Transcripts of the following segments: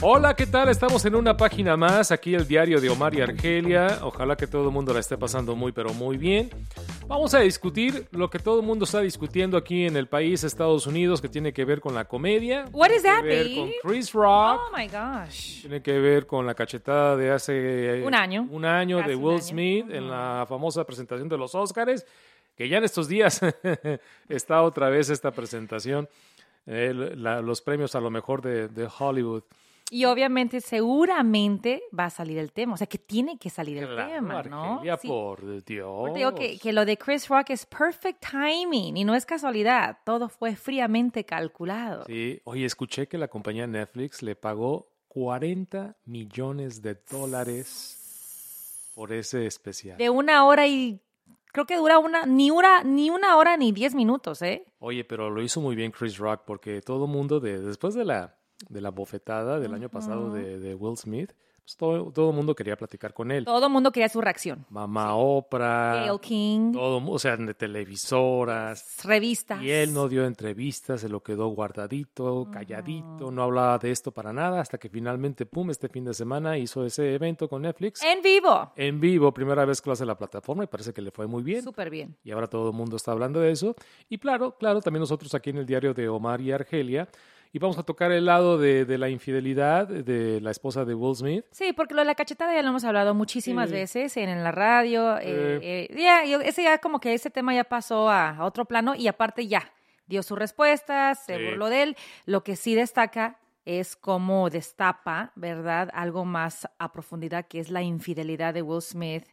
Hola, ¿qué tal? Estamos en una página más, aquí el diario de Omar y Argelia. Ojalá que todo el mundo la esté pasando muy, pero muy bien. Vamos a discutir lo que todo el mundo está discutiendo aquí en el país, Estados Unidos, que tiene que ver con la comedia. What is tiene that, que ver con Chris Rock. Oh my gosh. Tiene que ver con la cachetada de hace Un año. un año Casi de Will año. Smith en la famosa presentación de los Oscars, que ya en estos días está otra vez esta presentación, eh, la- los premios a lo mejor de, de Hollywood. Y obviamente, seguramente va a salir el tema. O sea, que tiene que salir el Claro, tema, ¿no? Argelia, Sí. por Dios. Te digo que, que lo de Chris Rock es perfect timing y no es casualidad. Todo fue fríamente calculado. Sí, oye, escuché que la compañía Netflix le pagó 40 millones de dólares por ese especial. De una hora y creo que dura una ni una ni una hora ni diez minutos, ¿eh? Oye, pero lo hizo muy bien Chris Rock porque todo el mundo, de, después de la, de la bofetada del año pasado de, de Will Smith, pues todo, todo el mundo quería platicar con él. Todo el mundo quería su reacción. Mamá Oprah, Gayle King, todo, o sea, de televisoras. revistas. Y él no dio entrevistas, se lo quedó guardadito, calladito, no hablaba de esto para nada, hasta que finalmente, pum, este fin de semana hizo ese evento con Netflix. En vivo. En vivo, primera vez que lo hace la plataforma y parece que le fue muy bien. Súper bien. Y ahora todo el mundo está hablando de eso. Y claro, claro, también nosotros aquí en el diario de Omar y Argelia. Y vamos a tocar el lado de, de la infidelidad de la esposa de Will Smith. Sí, porque lo de la cachetada ya lo hemos hablado muchísimas Sí. veces en, en la radio. eh, eh, ya, ese ya como que ese tema ya pasó a, a otro plano y aparte ya dio su respuesta, se Sí. burló de él. Lo que sí destaca es cómo destapa, ¿verdad? Algo más a profundidad que es la infidelidad de Will Smith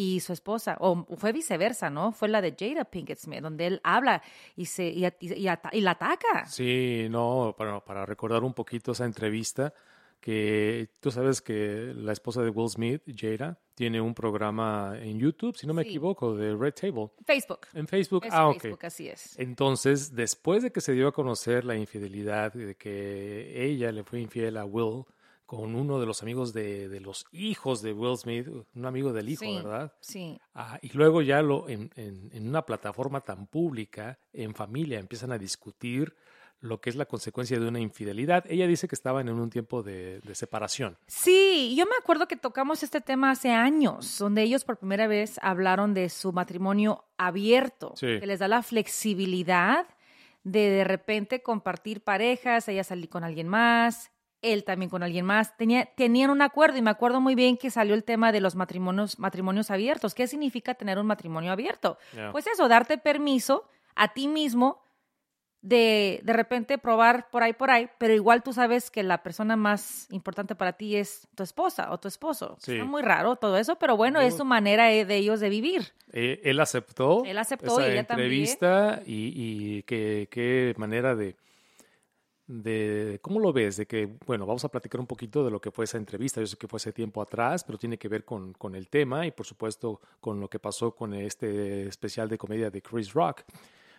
y su esposa, o fue viceversa, ¿no? Fue la de Jada Pinkett Smith, donde él habla y, se, y, y y la ataca. Sí, no, para, para recordar un poquito esa entrevista, que tú sabes que la esposa de Will Smith, Jada, tiene un programa en YouTube, si no me Sí. equivoco, de Red Table. Facebook. En Facebook. Es ah, ok. Facebook, así es. Entonces, después de que se dio a conocer la infidelidad, de que ella le fue infiel a Will con uno de los amigos de, de los hijos de Will Smith, un amigo del hijo, Sí, ¿verdad? Sí. Ah, y luego ya lo en, en- en una plataforma tan pública, en familia, empiezan a discutir lo que es la consecuencia de una infidelidad. Ella dice que estaban en un tiempo de, de separación. Sí, yo me acuerdo que tocamos este tema hace años, donde ellos por primera vez hablaron de su matrimonio abierto, Sí. que les da la flexibilidad de de repente compartir parejas, ella salí con alguien más, él también con alguien más. Tenía, tenían un acuerdo y me acuerdo muy bien que salió el tema de los matrimonios, matrimonios abiertos. ¿Qué significa tener un matrimonio abierto? Pues eso, darte permiso a ti mismo de de repente probar por ahí, por ahí, pero igual tú sabes que la persona más importante para ti es tu esposa o tu esposo. Sí. Está muy raro todo eso, pero bueno, es su manera eh, de ellos de vivir. Eh, él aceptó, Él aceptó esa y ella también. entrevista y, y qué, qué manera de, de, ¿cómo lo ves? De que, bueno, vamos a platicar un poquito de lo que fue esa entrevista. Yo sé que fue hace tiempo atrás, pero tiene que ver con, con el tema y por supuesto con lo que pasó con este especial de comedia de Chris Rock.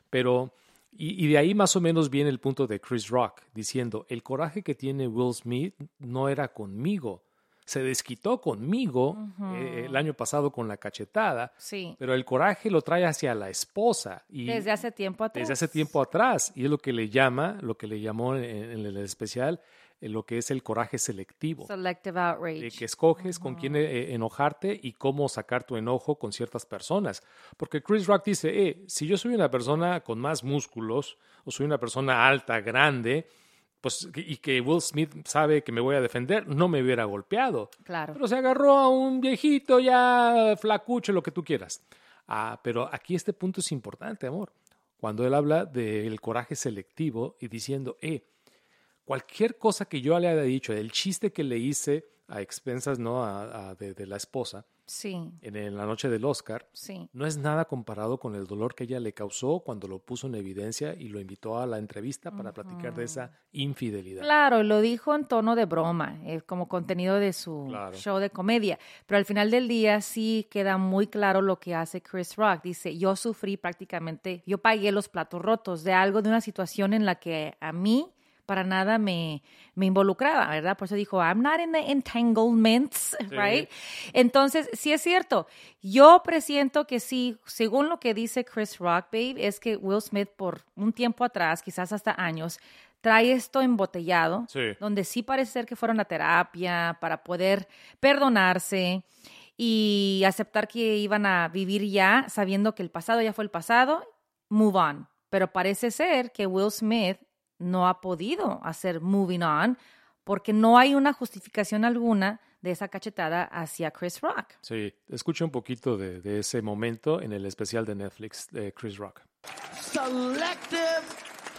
Pero, y, y de ahí más o menos viene el punto de Chris Rock, diciendo, el coraje que tiene Will Smith no era conmigo. Se desquitó conmigo eh, el año pasado con la cachetada, Sí. pero el coraje lo trae hacia la esposa. Y Desde hace tiempo atrás. desde hace tiempo atrás. Y es lo que le llama, lo que le llamó en, en el especial, eh, lo que es el coraje selectivo. Selective outrage. De que escoges con quién eh, enojarte y cómo sacar tu enojo con ciertas personas. Porque Chris Rock dice, eh, si yo soy una persona con más músculos, o soy una persona alta, grande, pues, y que Will Smith sabe que me voy a defender, no me hubiera golpeado. Claro. Pero se agarró a un viejito ya flacucho, lo que tú quieras. Ah, pero aquí este punto es importante, amor. Cuando él habla del coraje selectivo y diciendo, eh, cualquier cosa que yo le haya dicho, el chiste que le hice a expensas ¿no? a, a- de, de la esposa Sí, en, la noche del Oscar, sí. no es nada comparado con el dolor que ella le causó cuando lo puso en evidencia y lo invitó a la entrevista para platicar de esa infidelidad. Claro, lo dijo en tono de broma, eh, como contenido de su Claro. show de comedia. Pero al final del día sí queda muy claro lo que hace Chris Rock. Dice, yo sufrí prácticamente, yo pagué los platos rotos de algo, de una situación en la que a mí para nada me, me involucraba, ¿verdad? Por eso dijo, I'm not in the entanglements, right? Entonces, sí es cierto. Yo presiento que sí, según lo que dice Chris Rock, babe, es que Will Smith por un tiempo atrás, quizás hasta años, trae esto embotellado, Sí. donde sí parece ser que fueron a terapia para poder perdonarse y aceptar que iban a vivir ya sabiendo que el pasado ya fue el pasado, move on. Pero parece ser que Will Smith no ha podido hacer moving on porque no hay una justificación alguna de esa cachetada hacia Chris Rock. Sí, escucha un poquito de, de ese momento en el especial de Netflix de Chris Rock. selective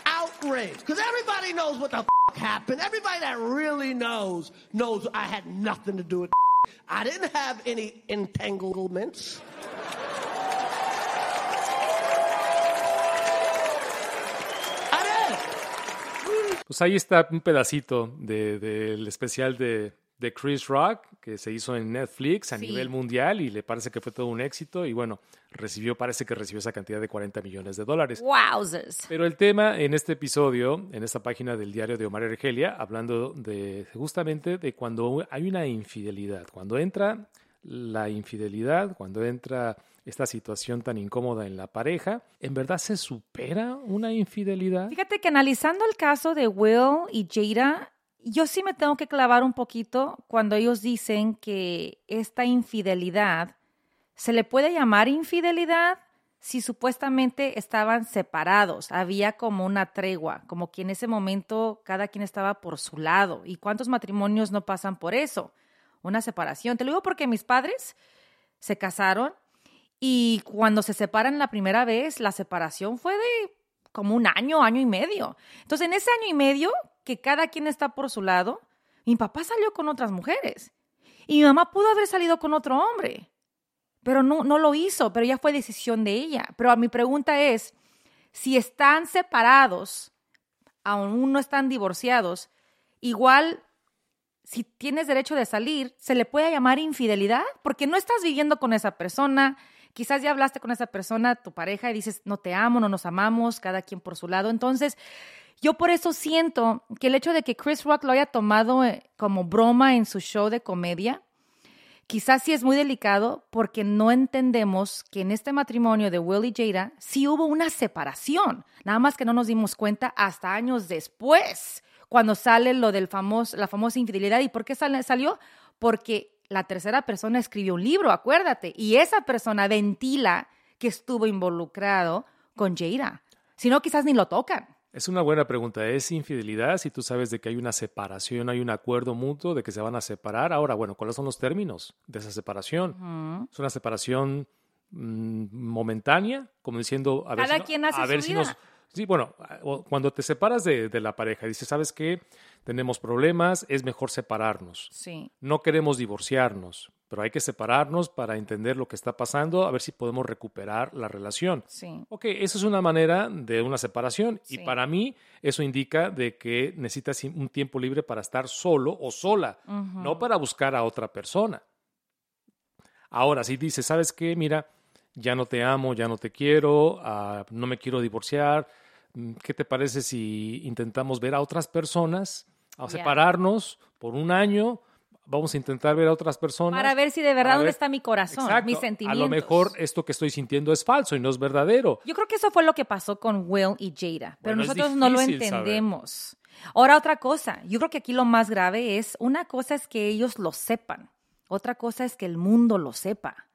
outrage. Because everybody knows what the f- happened. Everybody that really knows knows I had nothing to do with the I didn't have any entanglements. Pues ahí está un pedacito de- del especial de, de Chris Rock que se hizo en Netflix a Sí. nivel mundial y le parece que fue todo un éxito y bueno, recibió, parece que recibió esa cantidad de 40 millones de dólares. Wowzers. Pero el tema en este episodio, en esta página del diario de Omar Argelia, hablando de justamente de cuando hay una infidelidad, cuando entra la infidelidad, cuando entra esta situación tan incómoda en la pareja, ¿en verdad se supera una infidelidad? Fíjate que analizando el caso de Will y Jada, yo sí me tengo que clavar un poquito cuando ellos dicen que esta infidelidad se le puede llamar infidelidad si supuestamente estaban separados, había como una tregua, como que en ese momento cada quien estaba por su lado. ¿Y cuántos matrimonios no pasan por eso? Una separación. Te lo digo porque mis padres se casaron y cuando se separan la primera vez, la separación fue de como un año, año y medio. Entonces, en ese año y medio, que cada quien está por su lado, mi papá salió con otras mujeres y mi mamá pudo haber salido con otro hombre, pero no, no lo hizo, pero ya fue decisión de ella. Pero mi pregunta es, si están separados, aún no están divorciados, igual si tienes derecho de salir, ¿se le puede llamar infidelidad? Porque no estás viviendo con esa persona, quizás ya hablaste con esa persona, tu pareja, y dices, no te amo, no nos amamos, cada quien por su lado. Entonces, yo por eso siento que el hecho de que Chris Rock lo haya tomado eh, como broma en su show de comedia, quizás sí es muy delicado porque no entendemos que en este matrimonio de Will y Jada sí hubo una separación, nada más que no nos dimos cuenta hasta años después, cuando sale lo del famoso, la famosa infidelidad. ¿Y por qué salió? Porque la tercera persona escribió un libro, acuérdate, y esa persona ventila que estuvo involucrado con Jada. Si no, quizás ni lo tocan. Es una buena pregunta. ¿Es infidelidad si tú sabes de que hay una separación, hay un acuerdo mutuo de que se van a separar? Ahora, bueno, ¿cuáles son los términos de esa separación? ¿Es una separación mm, momentánea? Como diciendo, a ver si, no- quien hace a ver su si vida. nos... Sí, bueno, o- cuando te separas de, de la pareja, dices, ¿sabes qué? Tenemos problemas, es mejor separarnos. Sí. No queremos divorciarnos, pero hay que separarnos para entender lo que está pasando, a ver si podemos recuperar la relación. Sí. Ok, esa es una manera de una separación y para mí eso indica de que necesitas un tiempo libre para estar solo o sola, no para buscar a otra persona. Ahora, si dices, ¿sabes qué? Mira, ya no te amo, ya no te quiero, ah, no me quiero divorciar, ¿qué te parece si intentamos ver a otras personas, a separarnos por un año? Vamos a intentar ver a otras personas. Para ver si de verdad dónde ver- está mi corazón, Exacto. mis A sentimientos. lo mejor esto que estoy sintiendo es falso y no es verdadero. Yo creo que eso fue lo que pasó con Will y Jada, pero Bueno, nosotros no lo saber. entendemos. Ahora otra cosa, yo creo que aquí lo más grave es, una cosa es que ellos lo sepan, otra cosa es que el mundo lo sepa.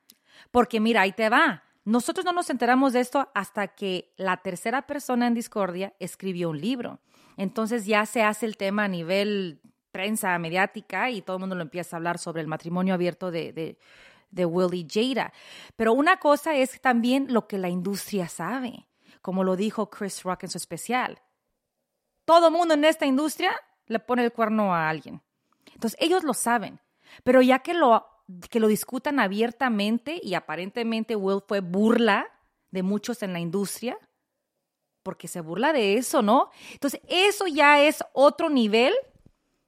Porque mira, ahí te va. Nosotros no nos enteramos de esto hasta que la tercera persona en discordia escribió un libro. Entonces ya se hace el tema a nivel prensa mediática y todo el mundo lo empieza a hablar sobre el matrimonio abierto de, de, Will y Jada. Pero una cosa es también lo que la industria sabe, como lo dijo Chris Rock en su especial. Todo mundo en esta industria le pone el cuerno a alguien. Entonces ellos lo saben, pero ya que lo, que lo discutan abiertamente y aparentemente Will fue burla de muchos en la industria, porque se burla de eso, ¿no? Entonces eso ya es otro nivel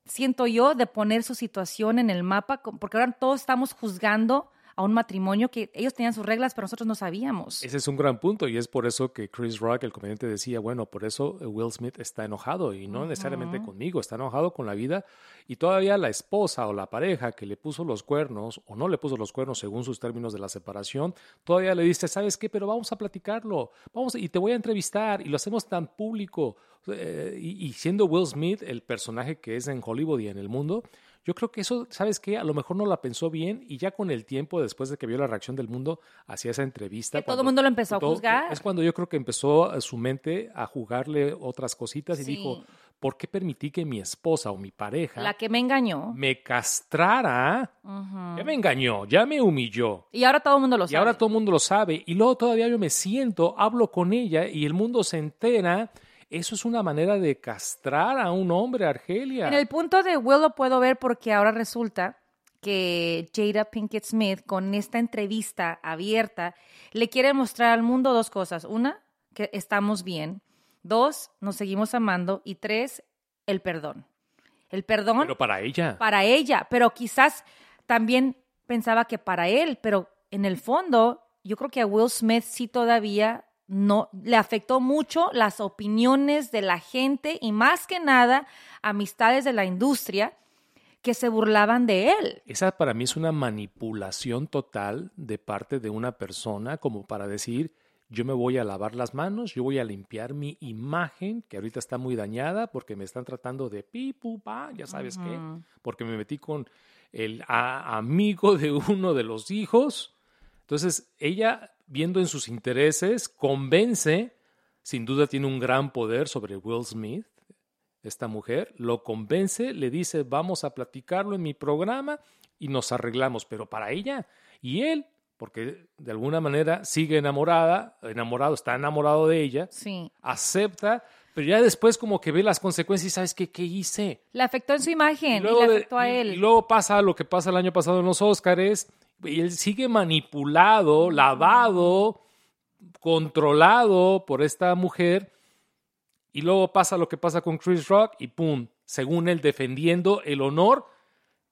siento yo, de poner su situación en el mapa, porque ahora todos estamos juzgando a un matrimonio que ellos tenían sus reglas, pero nosotros no sabíamos. Ese es un gran punto y es por eso que Chris Rock, el comediante, decía, bueno, por eso Will Smith está enojado y no necesariamente conmigo, está enojado con la vida y todavía la esposa o la pareja que le puso los cuernos o no le puso los cuernos según sus términos de la separación, todavía le dice, ¿sabes qué? Pero vamos a platicarlo, vamos y te voy a entrevistar y lo hacemos tan público. Eh, y, y siendo Will Smith el personaje que es en Hollywood y en el mundo, yo creo que eso, ¿sabes qué? A lo mejor no la pensó bien y ya con el tiempo, después de que vio la reacción del mundo hacia esa entrevista. Que todo el mundo lo empezó a juzgar. Es cuando yo creo que empezó su mente a jugarle otras cositas y dijo, ¿por qué permití que mi esposa o mi pareja... La que me engañó. Me castrara. Ya me engañó, ya me humilló. Y ahora todo el mundo lo sabe. Y ahora todo el mundo lo sabe. Y luego todavía yo me siento, hablo con ella y el mundo se entera eso es una manera de castrar a un hombre, Argelia. En el punto de Will lo puedo ver porque ahora resulta que Jada Pinkett Smith, con esta entrevista abierta, le quiere mostrar al mundo dos cosas. Una, que estamos bien. Dos, nos seguimos amando. Y tres, el perdón. El perdón. Pero para ella. Para ella. Pero quizás también pensaba que para él. Pero en el fondo, yo creo que a Will Smith sí todavía no le afectó mucho las opiniones de la gente y más que nada amistades de la industria que se burlaban de él. Esa para mí es una manipulación total de parte de una persona como para decir, yo me voy a lavar las manos, yo voy a limpiar mi imagen, que ahorita está muy dañada porque me están tratando de pipu, pa, ya sabes qué, porque me metí con el amigo de uno de los hijos. Entonces, ella viendo en sus intereses, convence, sin duda tiene un gran poder sobre Will Smith, esta mujer, lo convence, le dice, vamos a platicarlo en mi programa y nos arreglamos, pero para ella y él, porque de alguna manera sigue enamorada, enamorado, está enamorado de ella, sí. acepta, pero ya después como que ve las consecuencias y sabes qué, qué hice. Le afectó en su imagen y, le afectó a él. Y, luego pasa lo que pasa el año pasado en los Óscares, él sigue manipulado, lavado, controlado por esta mujer. Y luego pasa lo que pasa con Chris Rock y ¡pum! Según él defendiendo el honor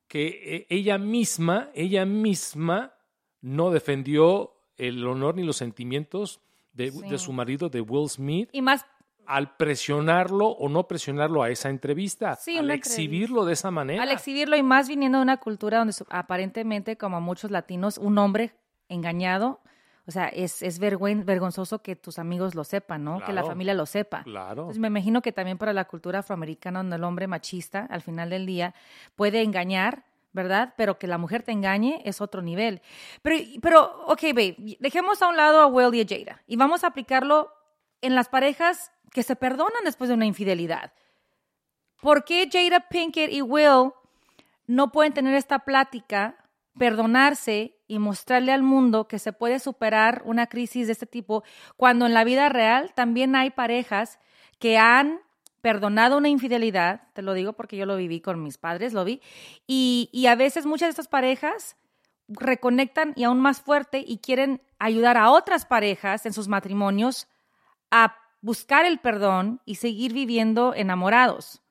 que eh, ella misma, ella misma no defendió el honor ni los sentimientos de, de, su marido, de Will Smith. Y más al presionarlo o no presionarlo a esa entrevista, al exhibirlo de esa manera. Al exhibirlo y más viniendo de una cultura donde aparentemente, como muchos latinos, un hombre engañado, o sea, es, es vergonzoso que tus amigos lo sepan, ¿no? que la familia lo sepa. Claro. Entonces me imagino que también para la cultura afroamericana, donde el hombre machista, al final del día, puede engañar, ¿verdad? Pero que la mujer te engañe es otro nivel. Pero, pero ok, babe, dejemos a un lado a Will y a Jada y vamos a aplicarlo en las parejas que se perdonan después de una infidelidad. ¿Por qué Jada Pinkett y Will no pueden tener esta plática, perdonarse y mostrarle al mundo que se puede superar una crisis de este tipo cuando en la vida real también hay parejas que han perdonado una infidelidad, te lo digo porque yo lo viví con mis padres, lo vi, y, a veces muchas de estas parejas reconectan y aún más fuerte y quieren ayudar a otras parejas en sus matrimonios a buscar el perdón y seguir viviendo enamorados.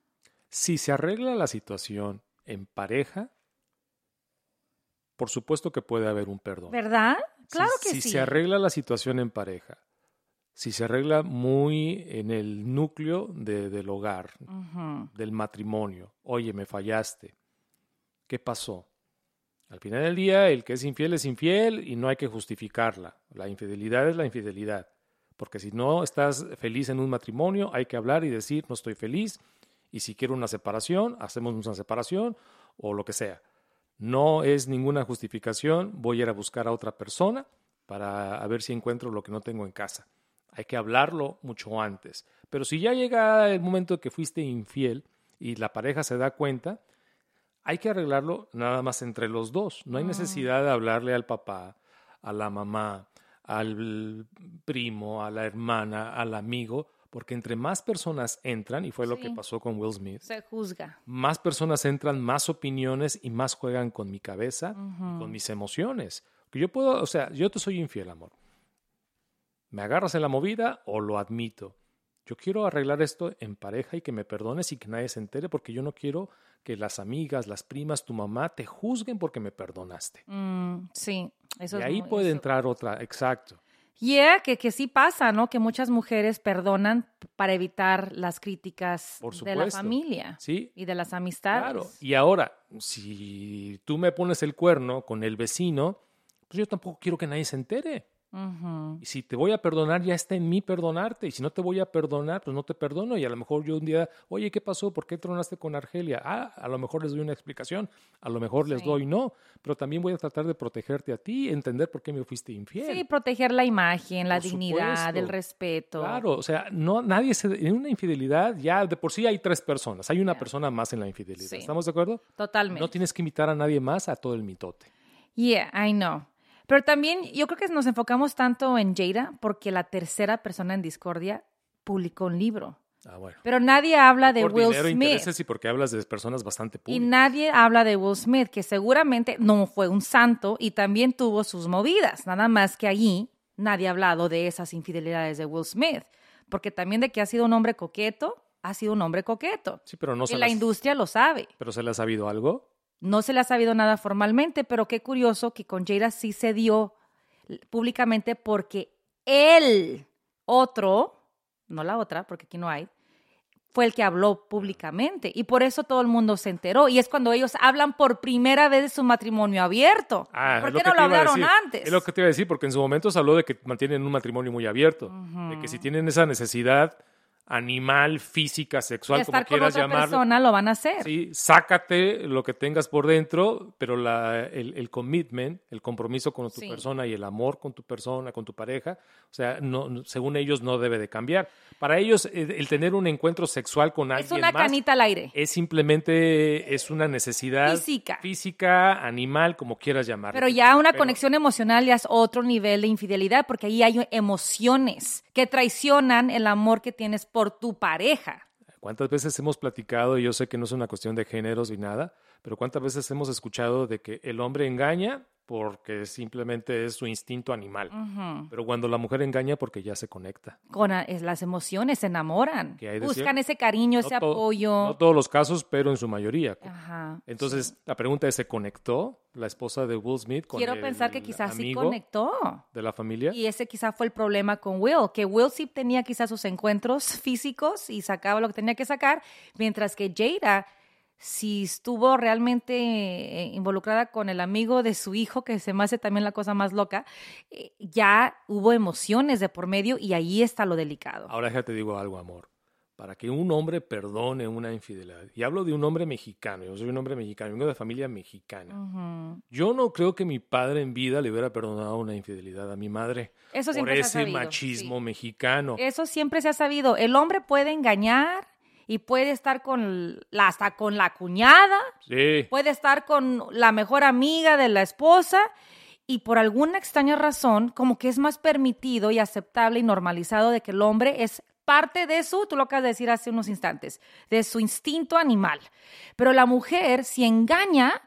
Si se arregla la situación en pareja, por supuesto que puede haber un perdón. ¿Verdad? Claro que sí. Si se arregla la situación en pareja, si se arregla muy en el núcleo del hogar, del matrimonio, oye, me fallaste, ¿qué pasó? Al final del día, el que es infiel es infiel y no hay que justificarla. La infidelidad es la infidelidad. Porque si no estás feliz en un matrimonio, hay que hablar y decir, no estoy feliz, y si quiero una separación, hacemos una separación o lo que sea. No es ninguna justificación, voy a ir a buscar a otra persona para ver si encuentro lo que no tengo en casa. Hay que hablarlo mucho antes. Pero si ya llega el momento que fuiste infiel y la pareja se da cuenta, hay que arreglarlo nada más entre los dos. No hay mm. necesidad de hablarle al papá, a la mamá, al primo, a la hermana, al amigo, porque entre más personas entran, y fue lo que pasó con Will Smith, se juzga. Más personas entran, más opiniones y más juegan con mi cabeza, con mis emociones. Que yo puedo, o sea, yo te soy infiel, amor. Me agarras en la movida o lo admito. Yo quiero arreglar esto en pareja y que me perdones y que nadie se entere porque yo no quiero que las amigas, las primas, tu mamá te juzguen porque me perdonaste. Mm, sí, eso y es ahí muy- puede eso- entrar otra, exacto. Yeah, que, que sí pasa, ¿no? Que muchas mujeres perdonan para evitar las críticas Por de la familia Sí, y de las amistades. Claro. Y ahora, si tú me pones el cuerno con el vecino, pues yo tampoco quiero que nadie se entere. Y si te voy a perdonar, ya está en mí perdonarte. Y si no te voy a perdonar, pues no te perdono. Y a lo mejor yo un día, oye, ¿qué pasó? ¿Por qué tronaste con Argelia? Ah, a lo mejor les doy una explicación. A lo mejor les doy no. Pero también voy a tratar de protegerte a ti, entender por qué me fuiste infiel. Sí, proteger la imagen, la Por dignidad, supuesto. el respeto. Claro, o sea, no, nadie se. En una infidelidad, ya de por sí hay tres personas. Hay una persona más en la infidelidad. Sí. ¿Estamos de acuerdo? Totalmente. No tienes que invitar a nadie más a todo el mitote. Yeah, I know. Pero también yo creo que nos enfocamos tanto en Jada porque la tercera persona en discordia publicó un libro. Ah, bueno. Pero nadie habla de por Will dinero, Smith. intereses y porque hablas de personas bastante Y públicas. nadie habla de Will Smith, que seguramente no fue un santo y también tuvo sus movidas. Nada más que allí nadie ha hablado de esas infidelidades de Will Smith. Porque también de que ha sido un hombre coqueto, ha sido un hombre coqueto. Sí, pero no y se la las- industria lo sabe. ¿Pero se le ha sabido algo? No se le ha sabido nada formalmente, pero qué curioso que con Jada sí se dio públicamente porque él, otro, no la otra, porque aquí no hay, fue el que habló públicamente. Y por eso todo el mundo se enteró. Y es cuando ellos hablan por primera vez de su matrimonio abierto. Ah, ¿Por qué no lo hablaron antes? Es lo que te iba a decir, porque en su momento se habló de que mantienen un matrimonio muy abierto. De que si tienen esa necesidad animal, física, sexual, como con quieras otra llamarlo. persona lo van a hacer. Sí, sácate lo que tengas por dentro, pero la, el, el commitment, el compromiso con tu Sí. persona y el amor con tu persona, con tu pareja, o sea, no, según ellos no debe de cambiar. Para ellos, el, el tener un encuentro sexual con es alguien una más canita al aire. es simplemente es una necesidad Física. física, animal, como quieras llamarlo. Pero ya una Pero- conexión emocional ya es otro nivel de infidelidad, porque ahí hay emociones que traicionan el amor que tienes por tu pareja. ¿Cuántas veces hemos platicado, y yo sé que no es una cuestión de géneros y nada, pero cuántas veces hemos escuchado de que el hombre engaña porque simplemente es su instinto animal, pero cuando la mujer engaña porque ya se conecta. Con a- es- las emociones, se enamoran, ¿Qué hay de buscan ese cariño, No ese apoyo. No todos los casos, pero en su mayoría. Ajá. Entonces, la pregunta es, ¿se conectó la esposa de Will Smith con Quiero el pensar que quizás sí conectó. de la familia? Y ese quizás fue el problema con Will, que Will sí tenía quizás sus encuentros físicos y sacaba lo que tenía que sacar, mientras que Jada si estuvo realmente eh, involucrada con el amigo de su hijo, que se me hace también la cosa más loca, eh, ya hubo emociones de por medio y ahí está lo delicado. Ahora ya te digo algo, amor. Para que un hombre perdone una infidelidad, y hablo de un hombre mexicano, yo soy un hombre mexicano, vengo de familia mexicana. Yo no creo que mi padre en vida le hubiera perdonado una infidelidad a mi madre Eso por siempre se ha ese sabido, machismo sí. mexicano. Eso siempre se ha sabido. El hombre puede engañar y puede estar con la, hasta con la cuñada, Sí, puede estar con la mejor amiga de la esposa y por alguna extraña razón como que es más permitido y aceptable y normalizado de que el hombre es parte de su, tú lo acabas de decir hace unos instantes, de su instinto animal. Pero la mujer, si engaña,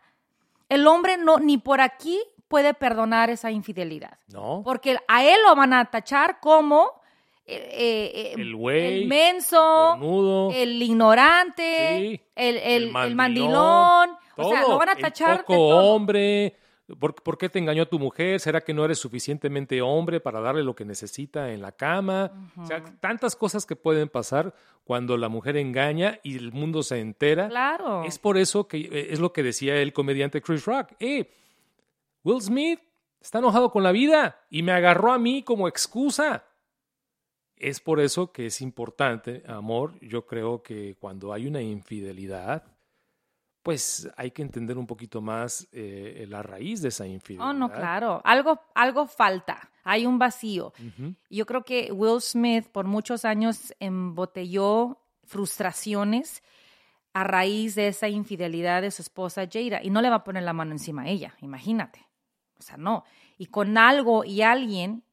el hombre no ni por aquí puede perdonar esa infidelidad. ¿no? Porque a él lo van a tachar como eh, eh, El güey, el menso, el cornudo. el ignorante, Sí, el, el- el mandilón. O sea, lo van a el tachar de poco todo. hombre. ¿Por, por qué te engañó tu mujer? ¿Será que no eres suficientemente hombre para darle lo que necesita en la cama? O sea, tantas cosas que pueden pasar cuando la mujer engaña y el mundo se entera. Claro. Es por eso que eh, es lo que decía el comediante Chris Rock. Eh, Will Smith está enojado con la vida y me agarró a mí como excusa. Es por eso que es importante, amor. Yo creo que cuando hay una infidelidad, pues hay que entender un poquito más eh, la raíz de esa infidelidad. Oh, no, claro. Algo, algo falta. Hay un vacío. Yo creo que Will Smith por muchos años embotelló frustraciones a raíz de esa infidelidad de su esposa Jada y no le va a poner la mano encima a ella, imagínate. O sea, no. Y con algo y alguien,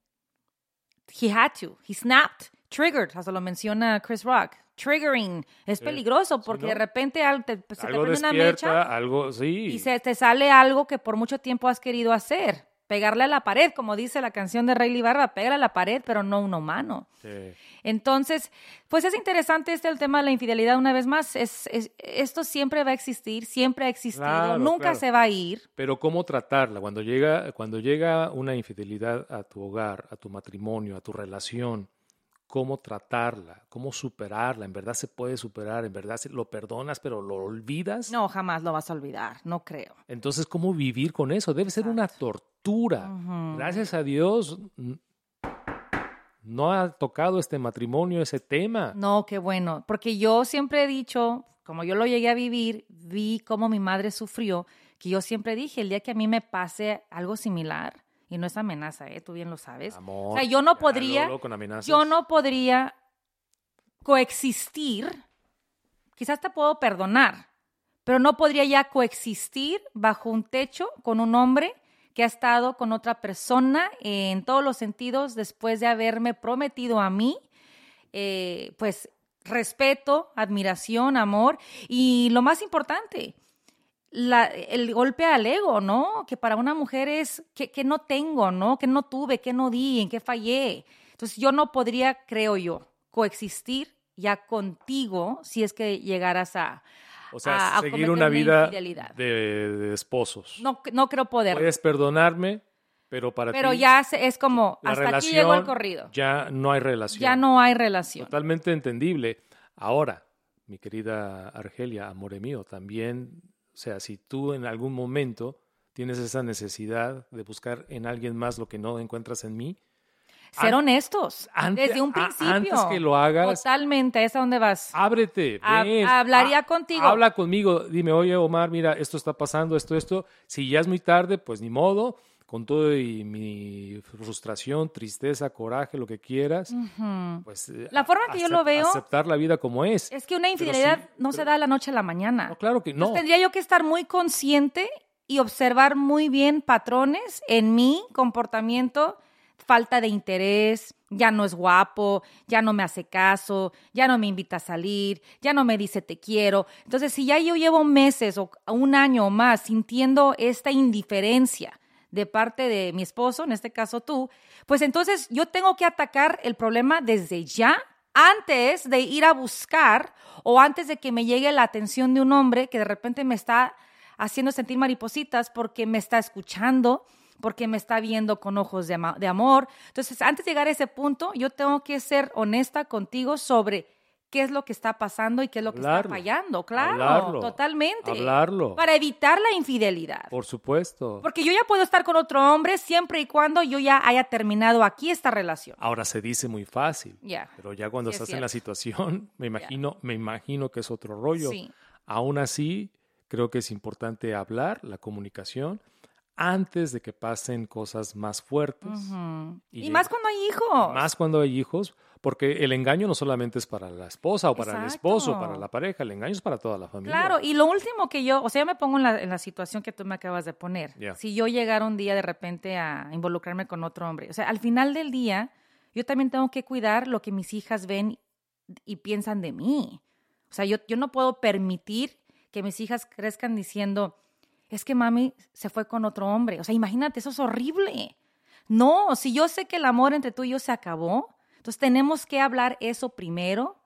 he had to, he snapped, triggered, hasta lo menciona Chris Rock. Triggering es Sí. peligroso Sí, porque ¿no? de repente al- te- se te prende una mecha algo, sí. y se te sale algo que por mucho tiempo has querido hacer. Pegarle a la pared, como dice la canción de Rayleigh Barba, pégale a la pared, pero no un humano. Sí. Entonces, pues es interesante este el tema de la infidelidad una vez más. Es, es- esto siempre va a existir, siempre ha existido, Claro, nunca claro. se va a ir. Pero cómo tratarla cuando llega cuando llega una infidelidad a tu hogar, a tu matrimonio, a tu relación, cómo tratarla, cómo superarla, en verdad se puede superar, en verdad lo perdonas, pero lo olvidas. No, jamás lo vas a olvidar, no creo. Entonces, ¿cómo vivir con eso? Debe ser una tortura. Gracias a Dios no ha tocado este matrimonio ese tema. No, qué bueno, porque yo siempre he dicho, como yo lo llegué a vivir, vi cómo mi madre sufrió, que yo siempre dije, el día que a mí me pase algo similar, y no es amenaza, ¿eh? tú bien lo sabes. Amor, o sea, yo no podría, yo no podría coexistir, quizás te puedo perdonar, pero no podría ya coexistir bajo un techo con un hombre que ha estado con otra persona en todos los sentidos después de haberme prometido a mí, eh, pues respeto, admiración, amor y lo más importante, la- el golpe al ego, ¿no? Que para una mujer es que, que no tengo, ¿no? Que no tuve, que no di, en qué fallé. Entonces yo no podría, creo yo, coexistir ya contigo si es que llegaras a... O sea, a- a seguir una vida de, de esposos. No, no creo poder. Puedes perdonarme, pero para pero ti ya se- es como, hasta relación aquí llegó el corrido. Ya no hay relación. Ya no hay relación. Totalmente entendible. Ahora, mi querida Argelia, amore mío, también, o sea, si tú en algún momento tienes esa necesidad de buscar en alguien más lo que no encuentras en mí, Ser honestos. antes- desde un a- principio. antes que lo hagas- Totalmente, ¿es a vas? ábrete. Ven, hablaría ha- contigo. Habla conmigo. Dime, oye, Omar, mira, esto está pasando, esto, esto. Si ya es muy tarde, pues ni modo. Con todo y mi frustración, tristeza, coraje, lo que quieras, pues... eh, La forma que yo lo veo- Aceptar la vida como es. Es que una infidelidad sí, no se pero- da de la noche a la mañana. No, claro que no. Entonces, tendría yo que estar muy consciente y observar muy bien patrones en mi comportamiento, falta de interés, ya no es guapo, ya no me hace caso, ya no me invita a salir, ya no me dice te quiero. Entonces, si ya yo llevo meses o un año o más sintiendo esta indiferencia de parte de mi esposo, en este caso tú, pues entonces yo tengo que atacar el problema desde ya antes de ir a buscar o antes de que me llegue la atención de un hombre que de repente me está haciendo sentir maripositas porque me está escuchando, porque me está viendo con ojos de, de amor. Entonces, antes de llegar a ese punto, yo tengo que ser honesta contigo sobre qué es lo que está pasando y qué es lo que Hablarlo. está fallando. Claro, Hablarlo. totalmente. Hablarlo. Para evitar la infidelidad. Por supuesto. Porque yo ya puedo estar con otro hombre siempre y cuando yo ya haya terminado aquí esta relación. Ahora se dice muy fácil. Ya. Pero ya cuando Sí, es estás en la situación, me imagino, me imagino que es otro rollo. Sí. Aún así, creo que es importante hablar, la comunicación, antes de que pasen cosas más fuertes. Y, más cuando hay hijos. Más cuando hay hijos, porque el engaño no solamente es para la esposa o para el esposo, para la pareja, el engaño es para toda la familia. Claro, y lo último que yo, o sea, yo me pongo en la, en la situación que tú me acabas de poner. Si yo llegara un día de repente a involucrarme con otro hombre, o sea, al final del día, yo también tengo que cuidar lo que mis hijas ven y piensan de mí. O sea, yo, yo no puedo permitir que mis hijas crezcan diciendo, es que mami se fue con otro hombre. O sea, imagínate, eso es horrible. No, si yo sé que el amor entre tú y yo se acabó, entonces tenemos que hablar eso primero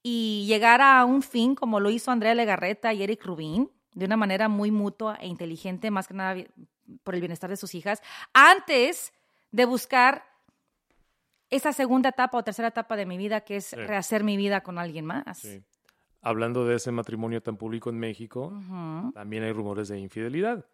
y llegar a un fin como lo hizo Andrea Legarreta y Eric Rubin, de una manera muy mutua e inteligente, más que nada por el bienestar de sus hijas, antes de buscar esa segunda etapa o tercera etapa de mi vida, que es Sí. rehacer mi vida con alguien más. Sí. Hablando de ese matrimonio tan público en México, también hay rumores de infidelidad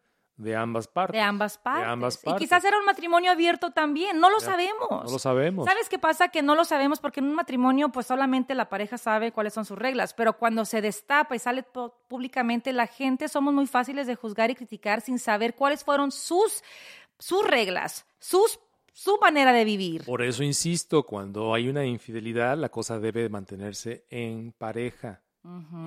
de ambas partes. De ambas partes. ambas Y partes. quizás era un matrimonio abierto también, no lo Ya, sabemos. No lo sabemos. ¿Sabes qué pasa? Que no lo sabemos porque en un matrimonio pues solamente la pareja sabe cuáles son sus reglas, pero cuando se destapa y sale públicamente la gente somos muy fáciles de juzgar y criticar sin saber cuáles fueron sus sus reglas, sus su manera de vivir. Por eso insisto, cuando hay una infidelidad, la cosa debe mantenerse en pareja,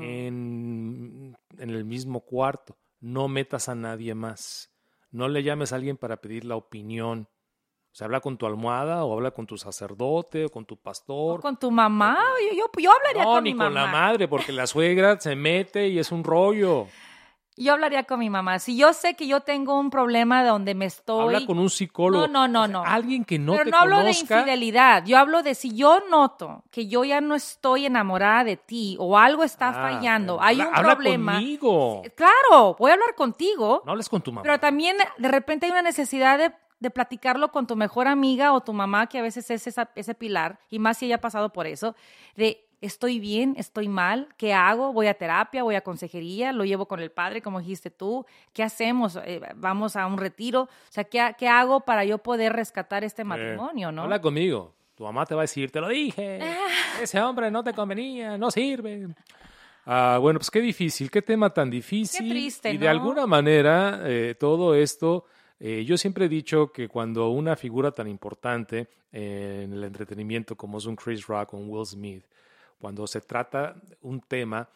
en, en el mismo cuarto. No metas a nadie más. No le llames a alguien para pedir la opinión. O sea, habla con tu almohada o habla con tu sacerdote o con tu O pastor. con tu mamá, yo, yo, yo hablaría no, con ni mi con mamá. la madre, porque la suegra se mete y es un rollo. Yo hablaría con mi mamá. Si yo sé que yo tengo un problema donde me estoy... Habla con un psicólogo. No, no, no, O sea, no. Alguien que no Pero te no hablo de infidelidad. Yo hablo de si yo noto que yo ya no estoy enamorada de ti o algo está Ah, fallando, hay habla- un habla problema. conmigo. Claro, voy a hablar contigo. No hables con tu mamá. Pero también de repente hay una necesidad de, de platicarlo con tu mejor amiga o tu mamá, que a veces es esa- ese pilar, y más si ella ha pasado por eso, de estoy bien, estoy mal, ¿qué hago? Voy a terapia, voy a consejería, lo llevo con el padre, como dijiste tú, ¿qué hacemos? Eh, vamos a un retiro, o sea, ¿qué, qué hago para yo poder rescatar este matrimonio, Eh, no? Habla conmigo. Tu mamá te va a decir, te lo dije. Ah. Ese hombre no te convenía, no sirve. Ah, bueno, pues qué difícil, qué tema tan difícil. Qué triste, y de ¿no? alguna manera, eh, todo esto, eh, yo siempre he dicho que cuando una figura tan importante en el entretenimiento como es un Chris Rock o un Will Smith, cuando se trata un tema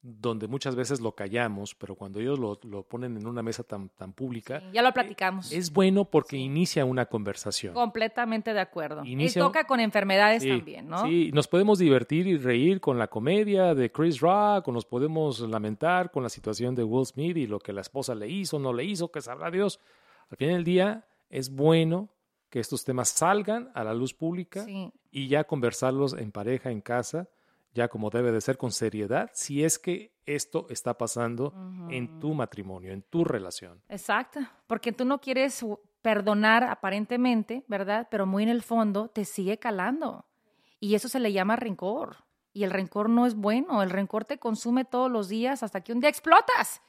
donde muchas veces lo callamos, pero cuando ellos lo, lo ponen en una mesa tan, tan pública, Ya lo platicamos. es bueno porque inicia una conversación. Completamente de acuerdo. Inicia- Y toca con enfermedades Sí, también, ¿no? Sí, nos podemos divertir y reír con la comedia de Chris Rock, o nos podemos lamentar con la situación de Will Smith y lo que la esposa le hizo, no le hizo, que sabrá Dios. Al fin del día, es bueno que estos temas salgan a la luz pública y ya conversarlos en pareja, en casa, ya como debe de ser, con seriedad, si es que esto está pasando en tu matrimonio, en tu relación. Exacto, porque tú no quieres perdonar aparentemente, ¿verdad? Pero muy en el fondo te sigue calando. Y eso se le llama rencor. Y el rencor no es bueno, el rencor te consume todos los días hasta que un día explotas.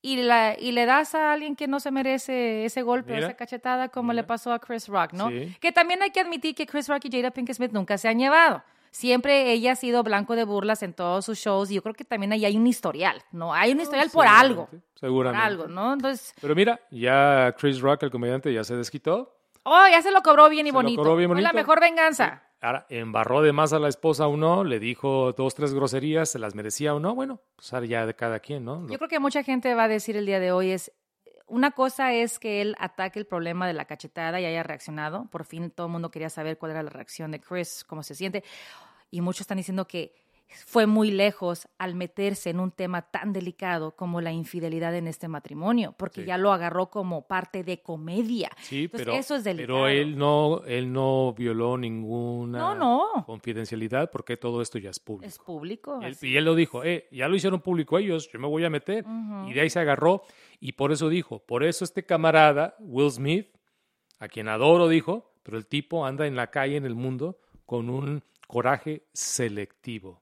Y, la, y le das a alguien que no se merece ese golpe o esa cachetada como le pasó a Chris Rock, ¿no? Sí. Que también hay que admitir que Chris Rock y Jada Pinkett Smith nunca se han llevado. Siempre ella ha sido blanco de burlas en todos sus shows y yo creo que también ahí hay un historial, ¿no? Hay un historial por algo. Por Seguramente. algo, ¿no? Entonces, Pero mira, ya Chris Rock, el comediante, ya se desquitó. oh, ya se lo cobró bien y Se lo bonito. cobró bien Fue la bonito. mejor venganza. Ahora, embarró de más a la esposa o no, le dijo dos, tres groserías, se las merecía o no, bueno, pues ahora ya de cada quien, ¿no? Yo creo que mucha gente va a decir el día de hoy es, una cosa es que él ataque el problema de la cachetada y haya reaccionado. Por fin todo el mundo quería saber cuál era la reacción de Chris, cómo se siente. Y muchos están diciendo que fue muy lejos al meterse en un tema tan delicado como la infidelidad en este matrimonio, porque Sí. ya lo agarró como parte de comedia. Sí, Entonces, pero, eso es delicado. pero él no, él no violó ninguna No, no. confidencialidad porque todo esto ya es público. Es público. Él- y él lo dijo, eh, ya lo hicieron público ellos, yo me voy a meter. Y de ahí se agarró y por eso dijo, por eso este camarada, Will Smith, a quien adoro, dijo, pero el tipo anda en la calle, en el mundo, con un coraje selectivo.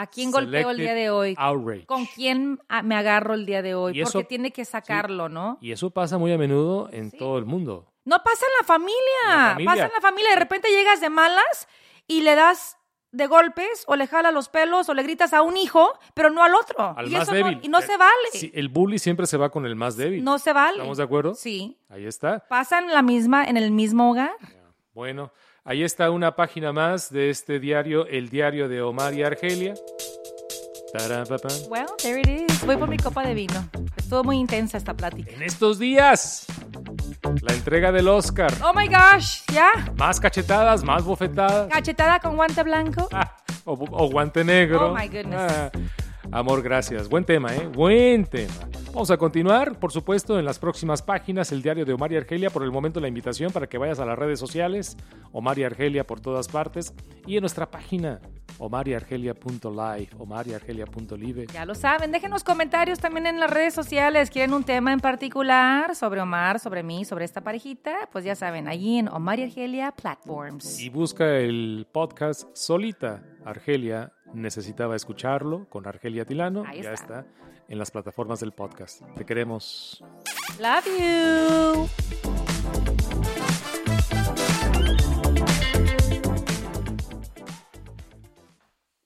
¿A quién golpeo el día de hoy? Outrage. ¿Con quién me agarro el día de hoy? Eso- Porque tiene que sacarlo, ¿no? Y eso pasa muy a menudo en todo el mundo. No pasa en la familia. En la familia. Pasa en la familia. De repente llegas de malas y le das de golpes o le jala los pelos o le gritas a un hijo, pero no al otro. Al y más eso débil. No, y no Eh, se vale. sí, el bully siempre se va con el más débil. No se vale. ¿Estamos de acuerdo? Sí. Ahí está. Pasa en la misma, en el mismo hogar. Bueno, ahí está una página más de este diario, el diario de Omar y Argelia. Well, there it is. Voy por mi copa de vino. Estuvo muy intensa esta plática. En estos días, la entrega del Oscar. Oh my gosh, ¿ya? Más cachetadas, más bofetadas. Cachetada con guante blanco. Ah, o, o guante negro. Oh, my goodness. Ah, amor, gracias. Buen tema, ¿eh? Buen tema. Vamos a continuar, por supuesto, en las próximas páginas, el diario de Omar y Argelia. Por el momento, la invitación para que vayas a las redes sociales, Omar y Argelia por todas partes, y en nuestra página, omariargelia.live, omariargelia.live. Ya lo saben, déjenos comentarios también en las redes sociales. ¿Quieren un tema en particular sobre Omar, sobre mí, sobre esta parejita? Pues ya saben, allí en Omar y Argelia Platforms. Y busca el podcast Solita. Argelia necesitaba escucharlo con Argelia Tilano. Ahí ya está. está en las plataformas del podcast. Te queremos. Love you.